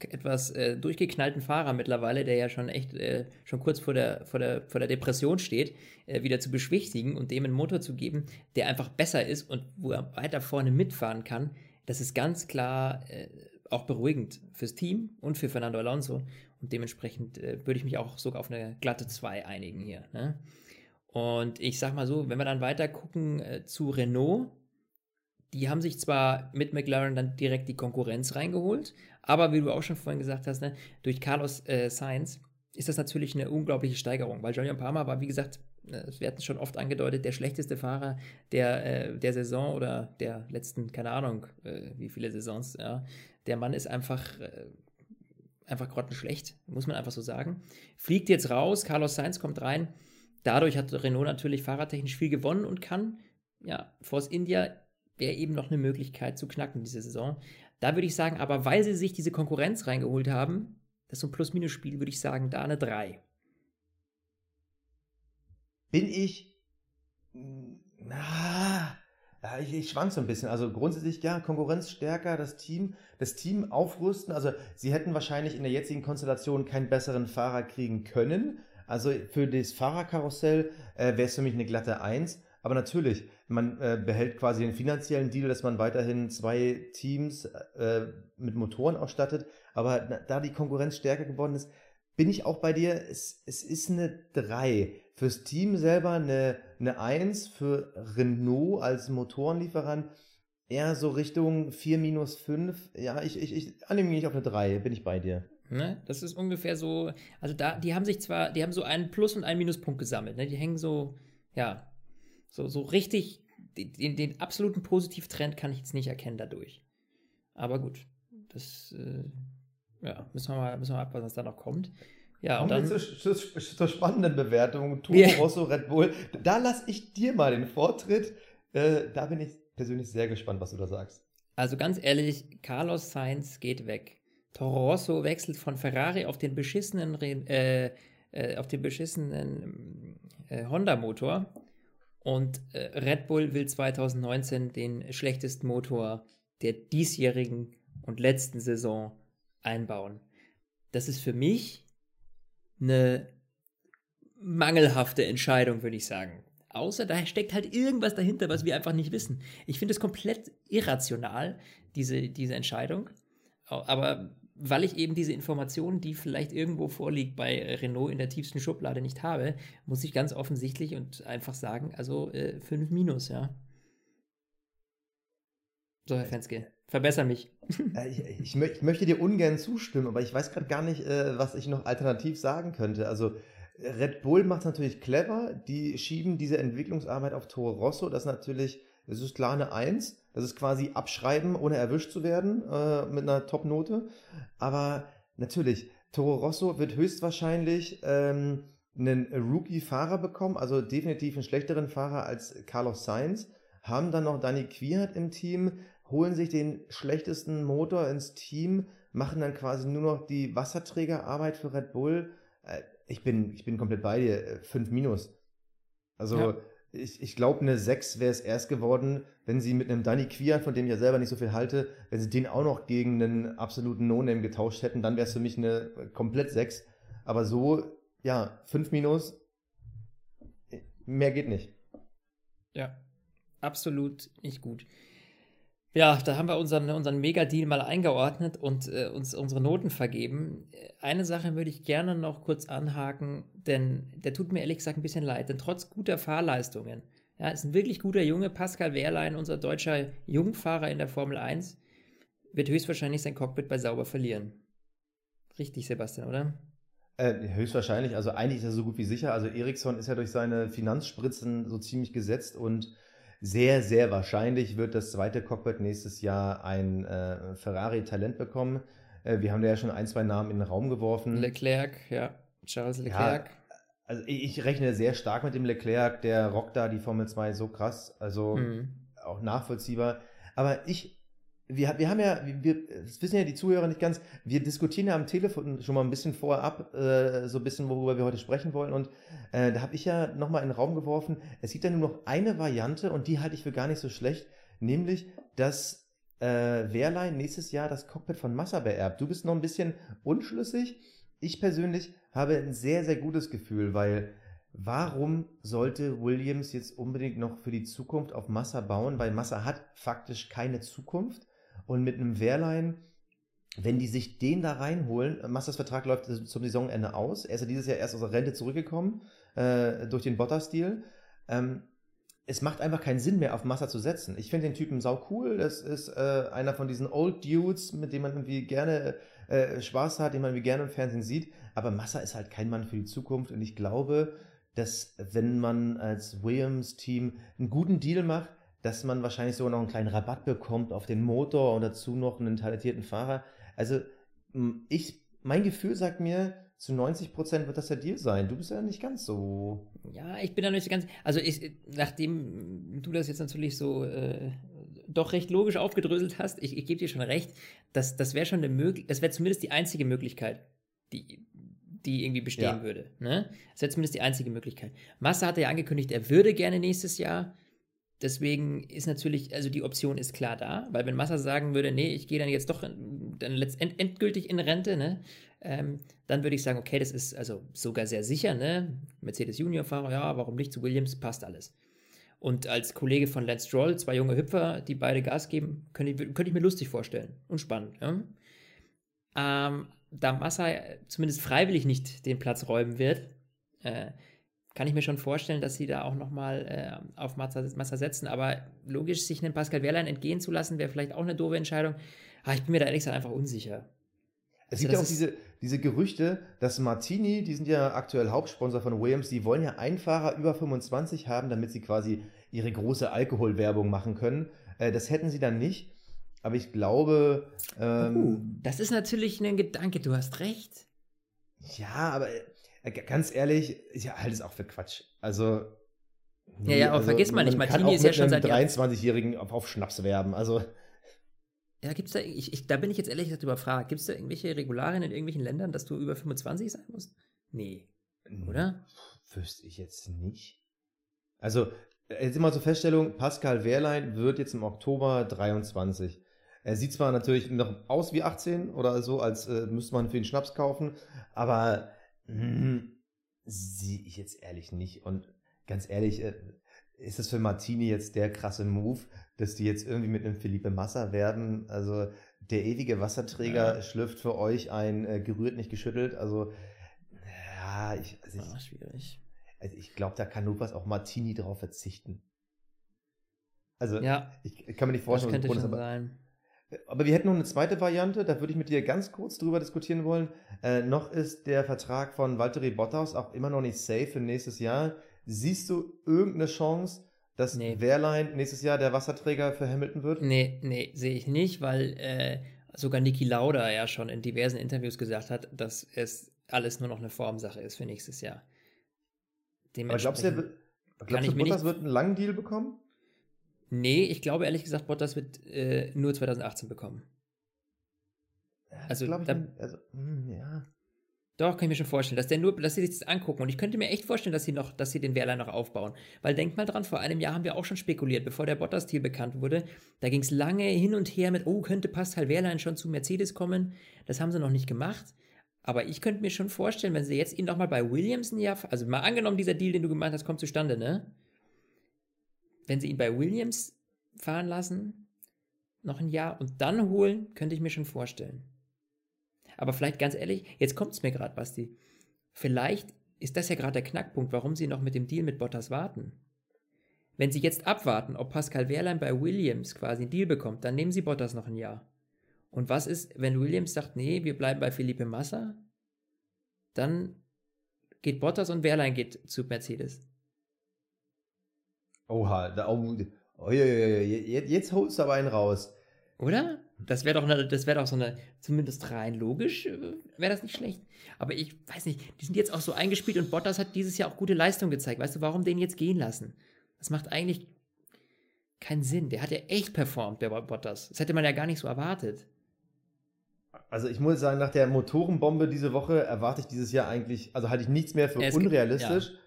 etwas äh, durchgeknallten Fahrer mittlerweile, der ja schon echt äh, schon kurz vor der, vor der, vor der Depression steht, äh, wieder zu beschwichtigen und dem einen Motor zu geben, der einfach besser ist und wo er weiter vorne mitfahren kann, das ist ganz klar äh, auch beruhigend fürs Team und für Fernando Alonso. Und dementsprechend äh, würde ich mich auch sogar auf eine glatte 2 einigen hier. Ne? Und ich sag mal so, wenn wir dann weiter gucken äh, zu Renault, die haben sich zwar mit McLaren dann direkt die Konkurrenz reingeholt, aber wie du auch schon vorhin gesagt hast, ne, durch Carlos äh, Sainz ist das natürlich eine unglaubliche Steigerung, weil Julian Palmer war, wie gesagt, äh, wir hatten schon oft angedeutet, der schlechteste Fahrer der, äh, der Saison oder der letzten, keine Ahnung, äh, wie viele Saisons, ja. Der Mann ist einfach, äh, einfach grottenschlecht, muss man einfach so sagen. Fliegt jetzt raus, Carlos Sainz kommt rein. Dadurch hat Renault natürlich fahrertechnisch viel gewonnen und kann, ja, Force India wäre eben noch eine Möglichkeit zu knacken diese Saison. Da würde ich sagen, aber weil sie sich diese Konkurrenz reingeholt haben, das ist so ein Plus-Minus-Spiel, würde ich sagen, da eine 3. Bin ich. Na, ich, ich schwank so ein bisschen. Also grundsätzlich, ja, Konkurrenz stärker, das Team, das Team aufrüsten. Also sie hätten wahrscheinlich in der jetzigen Konstellation keinen besseren Fahrer kriegen können. Also für das Fahrerkarussell äh, wäre es für mich eine glatte 1. Aber natürlich, man äh, behält quasi den finanziellen Deal, dass man weiterhin zwei Teams äh, mit Motoren ausstattet. Aber da die Konkurrenz stärker geworden ist, bin ich auch bei dir. Es, es ist eine 3. Fürs Team selber eine, eine 1. Für Renault als Motorenlieferant eher so Richtung 4 minus 5. Ja, ich, ich, ich annehme mich auf eine 3. Bin ich bei dir. Ne? Das ist ungefähr so, also da, die haben sich zwar, die haben so einen Plus- und einen Minuspunkt gesammelt, ne? Die hängen so, ja, so, so richtig, den, den absoluten Positivtrend kann ich jetzt nicht erkennen dadurch. Aber gut, das, äh, ja, müssen wir mal, müssen wir mal abwarten, was da noch kommt. Ja, und Kommen dann, zur, zur, zur spannenden Bewertung. Toro Ja. Rosso, Red Bull. Da lasse ich dir mal den Vortritt. Äh, da bin ich persönlich sehr gespannt, was du da sagst. also ganz ehrlich, Carlos Sainz geht weg. Toro Rosso wechselt von Ferrari auf den beschissenen, äh, äh, auf den beschissenen äh, Honda-Motor Und äh, Red Bull will 2019 den schlechtesten Motor der diesjährigen und letzten Saison einbauen. Das ist für mich eine mangelhafte Entscheidung, würde ich sagen. Außer da steckt halt irgendwas dahinter, was wir einfach nicht wissen. Ich finde es komplett irrational, diese, diese Entscheidung. Aber weil ich eben diese Information, die vielleicht irgendwo vorliegt, bei Renault in der tiefsten Schublade nicht habe, muss ich ganz offensichtlich und einfach sagen, also 5 äh, minus, ja. So, Herr Fenske, verbessere mich. Äh, ich, ich, ich, möchte dir ungern zustimmen, aber ich weiß gerade gar nicht, äh, was ich noch alternativ sagen könnte. Also Red Bull macht es natürlich clever. Die schieben diese Entwicklungsarbeit auf Toro Rosso. Das ist natürlich, das ist klar eine Eins. Das ist quasi abschreiben, ohne erwischt zu werden, äh, mit einer Top-Note. Aber natürlich, Toro Rosso wird höchstwahrscheinlich ähm, einen Rookie-Fahrer bekommen, also definitiv einen schlechteren Fahrer als Carlos Sainz. Haben dann noch Danny Quiert im Team, holen sich den schlechtesten Motor ins Team, machen dann quasi nur noch die Wasserträgerarbeit für Red Bull. Äh, ich bin, ich bin komplett bei dir. 5 äh, minus. Also, ja. Ich, ich glaube, eine 6 wäre es erst geworden, wenn sie mit einem Danny Quian, von dem ich ja selber nicht so viel halte, wenn sie den auch noch gegen einen absoluten No-Name getauscht hätten, dann wäre es für mich eine komplett 6. Aber so, ja, 5 minus, mehr geht nicht. Ja, absolut nicht gut. Ja, da haben wir unseren, unseren Mega-Deal mal eingeordnet und äh, uns unsere Noten vergeben. Eine Sache würde ich gerne noch kurz anhaken, denn der tut mir ehrlich gesagt ein bisschen leid, denn trotz guter Fahrleistungen, ja, ist ein wirklich guter Junge, Pascal Wehrlein, unser deutscher Jungfahrer in der Formel 1, wird höchstwahrscheinlich sein Cockpit bei Sauber verlieren. Richtig, Sebastian, oder? Äh, höchstwahrscheinlich, also eigentlich ist er so gut wie sicher. Also Ericsson ist ja durch seine Finanzspritzen so ziemlich gesetzt und sehr, sehr wahrscheinlich wird das zweite Cockpit nächstes Jahr ein äh, Ferrari-Talent bekommen. Äh, wir haben ja schon ein, zwei Namen in den Raum geworfen. Leclerc, ja. Charles Leclerc. Ja, also ich rechne sehr stark mit dem Leclerc, der rockt da die Formel 2 so krass, also mhm. auch nachvollziehbar. Aber ich wir, wir haben ja, wir, das wissen ja die Zuhörer nicht ganz, wir diskutieren ja am Telefon schon mal ein bisschen vorab, äh, so ein bisschen, worüber wir heute sprechen wollen. Und äh, da habe ich ja nochmal in den Raum geworfen, es gibt ja nur noch eine Variante und die halte ich für gar nicht so schlecht, nämlich, dass äh, Wehrlein nächstes Jahr das Cockpit von Massa beerbt. Du bist noch ein bisschen unschlüssig. Ich persönlich habe ein sehr, sehr gutes Gefühl, weil Warum sollte Williams jetzt unbedingt noch für die Zukunft auf Massa bauen? Weil Massa hat faktisch keine Zukunft. Und mit einem Wehrlein, wenn die sich den da reinholen, Massas Vertrag läuft zum Saisonende aus. Er ist ja dieses Jahr erst aus der Rente zurückgekommen äh, durch den Bottas-Deal. Ähm, es macht einfach keinen Sinn mehr, auf Massa zu setzen. Ich finde den Typen sau cool. Das ist äh, einer von diesen Old Dudes, mit dem man irgendwie gerne äh, Spaß hat, den man irgendwie gerne im Fernsehen sieht. Aber Massa ist halt kein Mann für die Zukunft. Und ich glaube, dass wenn man als Williams-Team einen guten Deal macht, dass man wahrscheinlich sogar noch einen kleinen Rabatt bekommt auf den Motor und dazu noch einen talentierten Fahrer. Also ich, mein Gefühl sagt mir, zu 90 Prozent wird das der Deal sein. Du bist ja nicht ganz so. Ja, ich bin da nicht ganz. Also, ich, nachdem du das jetzt natürlich so äh, doch recht logisch aufgedröselt hast, ich, ich gebe dir schon recht, dass, das wäre schon eine Möglichkeit, das wäre zumindest die einzige Möglichkeit, die, die irgendwie bestehen ja. würde. Ne? Das wäre zumindest die einzige Möglichkeit. Massa hatte ja angekündigt, er würde gerne nächstes Jahr Deswegen ist natürlich, also die Option ist klar da, weil wenn Massa sagen würde, nee, ich gehe dann jetzt doch dann end, endgültig in Rente, ne, ähm, dann würde ich sagen, okay, das ist also sogar sehr sicher, ne, Mercedes Junior-Fahrer, ja, warum nicht zu Williams, passt alles. Und als Kollege von Lance Stroll, zwei junge Hüpfer, die beide Gas geben, könnte ich, könnte ich mir lustig vorstellen und spannend. Ja? Ähm, da Massa zumindest freiwillig nicht den Platz räumen wird, äh, kann ich mir schon vorstellen, dass sie da auch nochmal äh, auf Massa, setzen. Aber logisch, sich einen Pascal Wehrlein entgehen zu lassen, wäre vielleicht auch eine doofe Entscheidung. Aber ich bin mir da ehrlich gesagt einfach unsicher. Es also gibt ja auch diese, diese Gerüchte, dass Martini, die sind ja aktuell Hauptsponsor von Williams, die wollen ja einen Fahrer über 25 haben, damit sie quasi ihre große Alkoholwerbung machen können. Äh, das hätten sie dann nicht. Aber ich glaube. Ähm, uh, das ist natürlich ein Gedanke, du hast recht. Ja, aber ganz ehrlich, ich halte es auch für Quatsch. Also. Nee, ja, ja, aber also, vergiss mal nicht, Martini ist ja schon seit 23-Jährigen auf, auf Schnaps werben. Also. Ja, gibt's da, ich, ich, da bin ich jetzt ehrlich gesagt überfragt. Gibt es da irgendwelche Regularien in irgendwelchen Ländern, dass du über 25 sein musst? Nee. Oder? Wüsste ich jetzt nicht. Also, Jetzt immer zur Feststellung, Pascal Wehrlein wird jetzt im Oktober 23. Er sieht zwar natürlich noch aus wie 18 oder so, als äh, müsste man für ihn Schnaps kaufen, aber hm, sehe ich jetzt ehrlich nicht. Und ganz ehrlich, äh, ist es für Martini jetzt der krasse Move, dass die jetzt irgendwie mit einem Felipe Massa werden? Also der ewige Wasserträger ja. schlüpft für euch ein äh, gerührt, nicht geschüttelt. Also ja, ich, also ich, ah, schwierig. Also ich glaube, da kann Lukas auch Martini drauf verzichten. Also ja, ich, ich, kann mir nicht vorstellen, das könnte schon aber, sein. Aber wir hätten noch eine zweite Variante, da würde ich mit dir ganz kurz drüber diskutieren wollen. Äh, noch ist der Vertrag von Valtteri Bottas auch immer noch nicht safe für nächstes Jahr. Siehst du irgendeine Chance, dass nee. Wehrlein nächstes Jahr der Wasserträger für Hamilton wird? Nee, nee, sehe ich nicht, weil äh, sogar Niki Lauda ja schon in diversen Interviews gesagt hat, dass es alles nur noch eine Formsache ist für nächstes Jahr. Aber glaubst du, glaubst du Bottas wird einen langen Deal bekommen? Nee, ich glaube ehrlich gesagt, Bottas wird äh, nur 2018 bekommen. Ja, also, da, ich, also mh, hm, ja. Doch, kann ich mir schon vorstellen, dass der nur, dass sie sich das angucken. Und ich könnte mir echt vorstellen, dass sie noch, dass sie den Wehrlein noch aufbauen. Weil denk mal dran, vor einem Jahr haben wir auch schon spekuliert, bevor der Bottas-Deal bekannt wurde. Da ging es lange hin und her mit, oh, könnte Pascal Wehrlein schon zu Mercedes kommen. Das haben sie noch nicht gemacht. Aber ich könnte mir schon vorstellen, wenn sie jetzt ihn nochmal bei Williams ein Jahr, also mal angenommen, dieser Deal, den du gemeint hast, kommt zustande, ne? Wenn sie ihn bei Williams fahren lassen, noch ein Jahr und dann holen, könnte ich mir schon vorstellen. Aber vielleicht ganz ehrlich, jetzt kommt es mir gerade, Basti. Vielleicht ist das ja gerade der Knackpunkt, warum sie noch mit dem Deal mit Bottas warten. Wenn sie jetzt abwarten, ob Pascal Wehrlein bei Williams quasi einen Deal bekommt, dann nehmen sie Bottas noch ein Jahr. Und was ist, wenn Williams sagt, nee, wir bleiben bei Felipe Massa? Dann geht Bottas und Wehrlein geht zu Mercedes. Oha, da, oh, oh, jetzt holst du aber einen raus. Oder? Das wäre doch, eine, das doch so eine, zumindest rein logisch, äh, wäre das nicht schlecht. Aber ich weiß nicht, die sind jetzt auch so eingespielt und Bottas hat dieses Jahr auch gute Leistung gezeigt. Weißt du, warum den jetzt gehen lassen? Das macht eigentlich keinen Sinn. Der hat ja echt performt, der Bottas. Das hätte man ja gar nicht so erwartet. Also ich muss sagen, nach der Motorenbombe diese Woche erwarte ich dieses Jahr eigentlich, also halte ich nichts mehr für unrealistisch. Ja.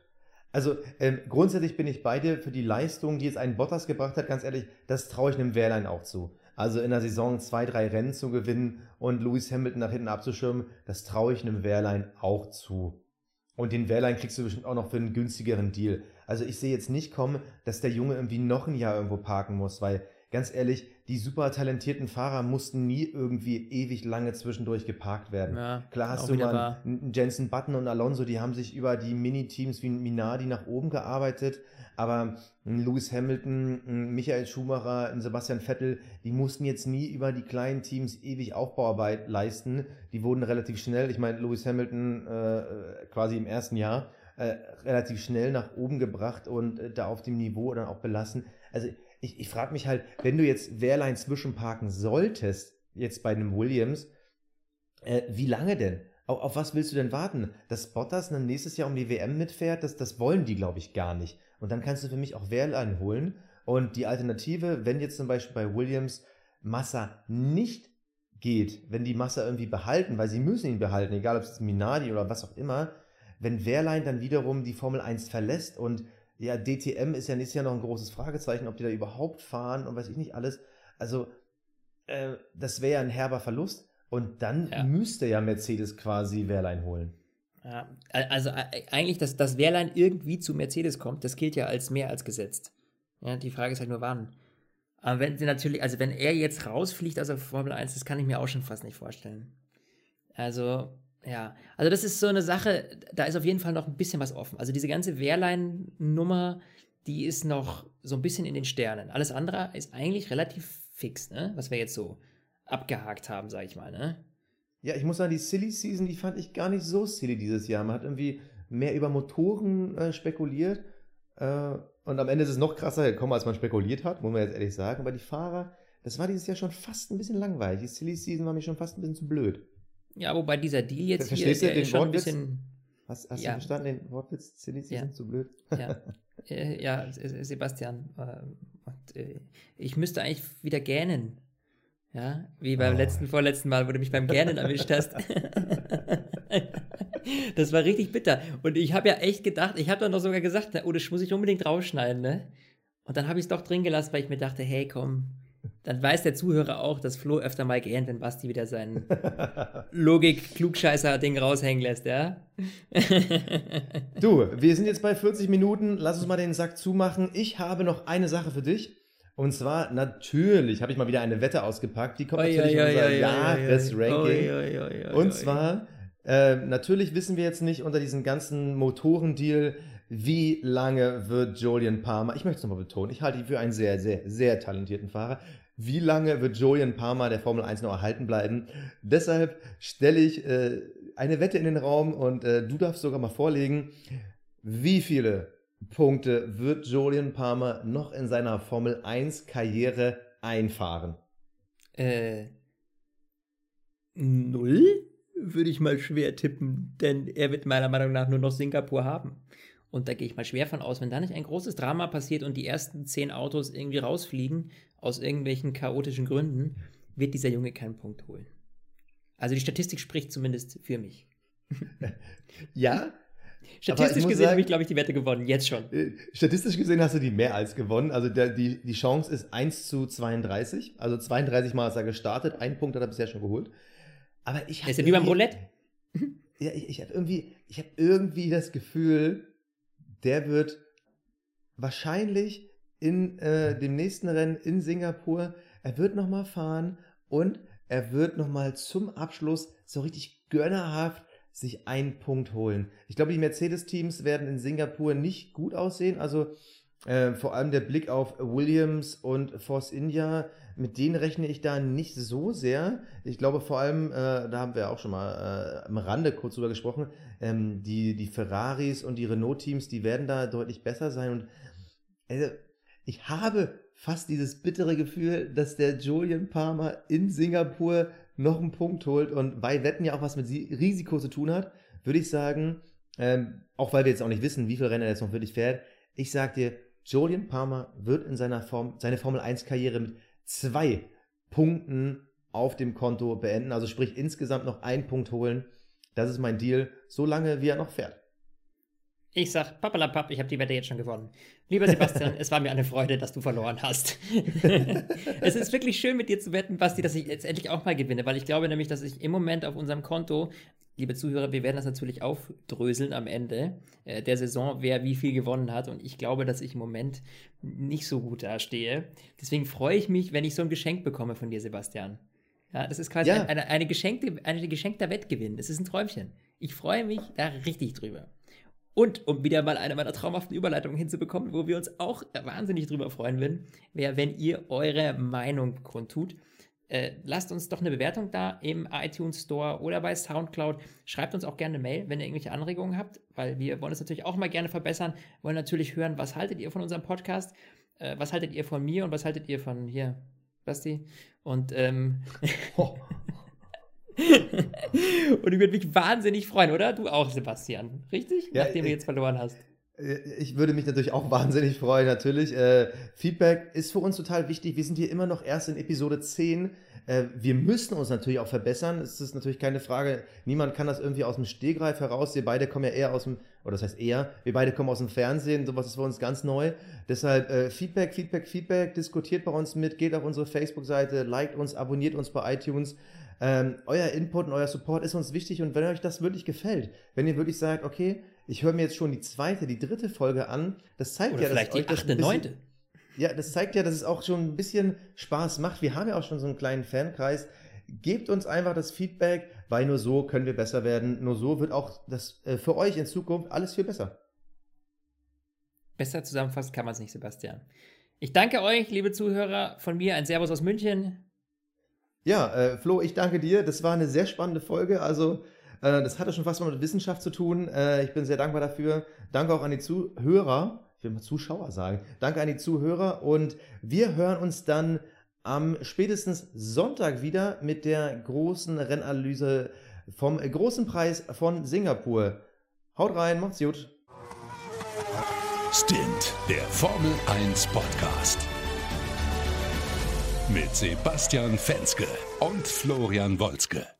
Also ähm, grundsätzlich bin ich bei dir für die Leistung, die jetzt ein Bottas gebracht hat, ganz ehrlich, das traue ich einem Wehrlein auch zu. Also in der Saison zwei, drei Rennen zu gewinnen und Lewis Hamilton nach hinten abzuschirmen, das traue ich einem Wehrlein auch zu. Und den Wehrlein kriegst du bestimmt auch noch für einen günstigeren Deal. Also ich sehe jetzt nicht kommen, dass der Junge irgendwie noch ein Jahr irgendwo parken muss, weil ganz ehrlich, die super talentierten Fahrer mussten nie irgendwie ewig lange zwischendurch geparkt werden. Ja, Klar hast du mal Jensen Button und Alonso, die haben sich über die Mini-Teams wie Minardi nach oben gearbeitet, aber Lewis Hamilton, Michael Schumacher, Sebastian Vettel, die mussten jetzt nie über die kleinen Teams ewig Aufbauarbeit leisten. Die wurden relativ schnell, ich meine, Lewis Hamilton äh, quasi im ersten Jahr, äh, relativ schnell nach oben gebracht und äh, da auf dem Niveau dann auch belassen. Also ich, ich frage mich halt, wenn du jetzt Wehrlein zwischenparken solltest, jetzt bei einem Williams, äh, wie lange denn? Auf, auf, was willst du denn warten? Dass Bottas dann nächstes Jahr um die WM mitfährt, das, das wollen die, glaube ich, gar nicht. Und dann kannst du für mich auch Wehrlein holen. Und die Alternative, wenn jetzt zum Beispiel bei Williams Massa nicht geht, wenn die Massa irgendwie behalten, weil sie müssen ihn behalten, egal ob es Minardi oder was auch immer, wenn Wehrlein dann wiederum die Formel 1 verlässt und ja, DTM ist ja nächstes Jahr noch ein großes Fragezeichen, ob die da überhaupt fahren und weiß ich nicht alles. Also, äh, das wäre ja ein herber Verlust. Und dann ja. müsste ja Mercedes quasi Wehrlein holen. Ja, also eigentlich, dass das Wehrlein irgendwie zu Mercedes kommt, das gilt ja als mehr als gesetzt. Ja, die Frage ist halt nur wann. Aber wenn sie natürlich, also wenn er jetzt rausfliegt aus der Formel 1, das kann ich mir auch schon fast nicht vorstellen. Also, ja, also das ist so eine Sache, da ist auf jeden Fall noch ein bisschen was offen. Also diese ganze Wehrlein-Nummer, die ist noch so ein bisschen in den Sternen. Alles andere ist eigentlich relativ fix, ne? Was wir jetzt so abgehakt haben, sag ich mal, ne? Ja, ich muss sagen, die Silly Season, die fand ich gar nicht so silly dieses Jahr. Man hat irgendwie mehr über Motoren äh, spekuliert äh, und am Ende ist es noch krasser gekommen, als man spekuliert hat, muss man jetzt ehrlich sagen. Aber die Fahrer, das war dieses Jahr schon fast ein bisschen langweilig. Die Silly Season war mir schon fast ein bisschen zu blöd. Ja, wobei dieser Deal jetzt Verstehst hier, du den schon Wortwitz? ein bisschen. Hast, hast ja. du verstanden den Wortwitz? Silly ja. sind zu blöd? Ja, äh, ja Sebastian. Äh, und, äh, ich müsste eigentlich wieder gähnen. Ja, wie beim oh. letzten, vorletzten Mal, wo du mich beim Gähnen erwischt hast. das war richtig bitter. Und ich habe ja echt gedacht, ich habe dann noch sogar gesagt, na, oh, das muss ich unbedingt rausschneiden, ne? Und dann habe ich es doch drin gelassen, weil ich mir dachte, hey, komm, dann weiß der Zuhörer auch, dass Flo öfter mal gähnt, wenn Basti wieder sein Logik-Klugscheißer-Ding raushängen lässt, ja? du, wir sind jetzt bei 40 Minuten. Lass uns mal den Sack zumachen. Ich habe noch eine Sache für dich. Und zwar, natürlich habe ich mal wieder eine Wette ausgepackt. Die kommt Oi, natürlich oi, in unser oi, Jahresranking. Und zwar, äh, natürlich wissen wir jetzt nicht unter diesem ganzen Motorendeal, wie lange wird Julian Palmer, ich möchte es nochmal betonen, ich halte ihn für einen sehr, sehr, sehr talentierten Fahrer. Wie lange wird Julian Palmer der Formel 1 noch erhalten bleiben? Deshalb stelle ich äh, eine Wette in den Raum und äh, du darfst sogar mal vorlegen, wie viele Punkte wird Julian Palmer noch in seiner Formel 1 Karriere einfahren? Äh, null? Würde ich mal schwer tippen, denn er wird meiner Meinung nach nur noch Singapur haben. Und da gehe ich mal schwer von aus, wenn da nicht ein großes Drama passiert und die ersten zehn Autos irgendwie rausfliegen, aus irgendwelchen chaotischen Gründen, wird dieser Junge keinen Punkt holen. Also die Statistik spricht zumindest für mich. Ja, Statistisch gesehen sagen- habe ich, glaube ich, die Wette gewonnen, jetzt schon. Äh, Statistisch gesehen hast du die mehr als gewonnen. Also der, die, die Chance ist 1 zu 32. Also 32 Mal ist er gestartet. Einen Punkt hat er bisher schon geholt. Aber ich ist ja wie beim Roulette. Ja, ich, ich habe irgendwie, ich hab irgendwie das Gefühl, der wird wahrscheinlich in äh, dem nächsten Rennen in Singapur, er wird nochmal fahren und er wird nochmal zum Abschluss so richtig gönnerhaft sich einen Punkt holen. Ich glaube, die Mercedes-Teams werden in Singapur nicht gut aussehen. Also äh, vor allem der Blick auf Williams und Force India, mit denen rechne ich da nicht so sehr. Ich glaube vor allem, äh, da haben wir auch schon mal äh, am Rande kurz drüber gesprochen, ähm, die, die Ferraris und die Renault-Teams, die werden da deutlich besser sein. Und also, ich habe fast dieses bittere Gefühl, dass der Julian Palmer in Singapur noch einen Punkt holt. Und weil Wetten ja auch was mit Si- Risiko zu tun hat, würde ich sagen, ähm, auch weil wir jetzt auch nicht wissen, wie viel Rennen er jetzt noch wirklich fährt, ich sag dir, Julian Palmer wird in seiner Form, seine Formel 1 Karriere mit zwei Punkten auf dem Konto beenden. Also sprich insgesamt noch einen Punkt holen. Das ist mein Deal, so lange wie er noch fährt. Ich sag, papalapap, ich habe die Wette jetzt schon gewonnen. Lieber Sebastian, es war mir eine Freude, dass du verloren hast. es ist wirklich schön, mit dir zu wetten, Basti, dass ich jetzt endlich auch mal gewinne, weil ich glaube nämlich, dass ich im Moment auf unserem Konto, liebe Zuhörer, wir werden das natürlich aufdröseln am Ende äh, der Saison, wer wie viel gewonnen hat. Und ich glaube, dass ich im Moment nicht so gut dastehe. Deswegen freue ich mich, wenn ich so ein Geschenk bekomme von dir, Sebastian. Ja, das ist quasi Ja. ein, eine, eine, geschenkte, eine geschenkter Wettgewinn. Das ist ein Träumchen. Ich freue mich da richtig drüber. Und um wieder mal eine meiner traumhaften Überleitungen hinzubekommen, wo wir uns auch wahnsinnig drüber freuen würden, wäre, wenn ihr eure Meinung kundtut. Äh, lasst uns doch eine Bewertung da im iTunes Store oder bei Soundcloud. Schreibt uns auch gerne eine Mail, wenn ihr irgendwelche Anregungen habt, weil wir wollen es natürlich auch mal gerne verbessern. Wollen natürlich hören, was haltet ihr von unserem Podcast, äh, was haltet ihr von mir und was haltet ihr von hier, Basti? Und ähm, und ich würde mich wahnsinnig freuen, oder? Du auch, Sebastian. Richtig? Ja, Nachdem du jetzt verloren hast. Äh, Ich würde mich natürlich auch wahnsinnig freuen, natürlich. Äh, Feedback ist für uns total wichtig. Wir sind hier immer noch erst in Episode 10. Äh, wir müssen uns natürlich auch verbessern. Es ist natürlich keine Frage. Niemand kann das irgendwie aus dem Stegreif heraus. Wir beide kommen ja eher aus dem, oder das heißt eher, wir beide kommen aus dem Fernsehen. Sowas ist für uns ganz neu. Deshalb äh, Feedback, Feedback, Feedback. Diskutiert bei uns mit, geht auf unsere Facebook-Seite, liked uns, abonniert uns bei iTunes. Ähm, euer Input und euer Support ist uns wichtig und wenn euch das wirklich gefällt, wenn ihr wirklich sagt, okay, ich höre mir jetzt schon die zweite, die dritte Folge an, das zeigt Oder ja, vielleicht dass die das achte, bisschen, neunte. Ja, das zeigt ja, dass es auch schon ein bisschen Spaß macht. Wir haben ja auch schon so einen kleinen Fankreis. Gebt uns einfach das Feedback, weil nur so können wir besser werden. Nur so wird auch das äh, für euch in Zukunft alles viel besser. Besser zusammenfassen kann man es nicht, Sebastian. Ich danke euch, liebe Zuhörer, von mir ein Servus aus München. Ja, äh, Flo, ich danke dir. Das war eine sehr spannende Folge. Also, das hatte schon fast mal mit Wissenschaft zu tun. Äh, ich bin sehr dankbar dafür. Danke auch an die Zuhörer. Ich will mal Zuschauer sagen. Danke an die Zuhörer. Und wir hören uns dann am spätestens Sonntag wieder mit der großen Rennanalyse vom äh, großen Preis von Singapur. Haut rein, macht's gut. Stint, der Formel 1 Podcast. Mit Sebastian Fenske und Florian Wolzke.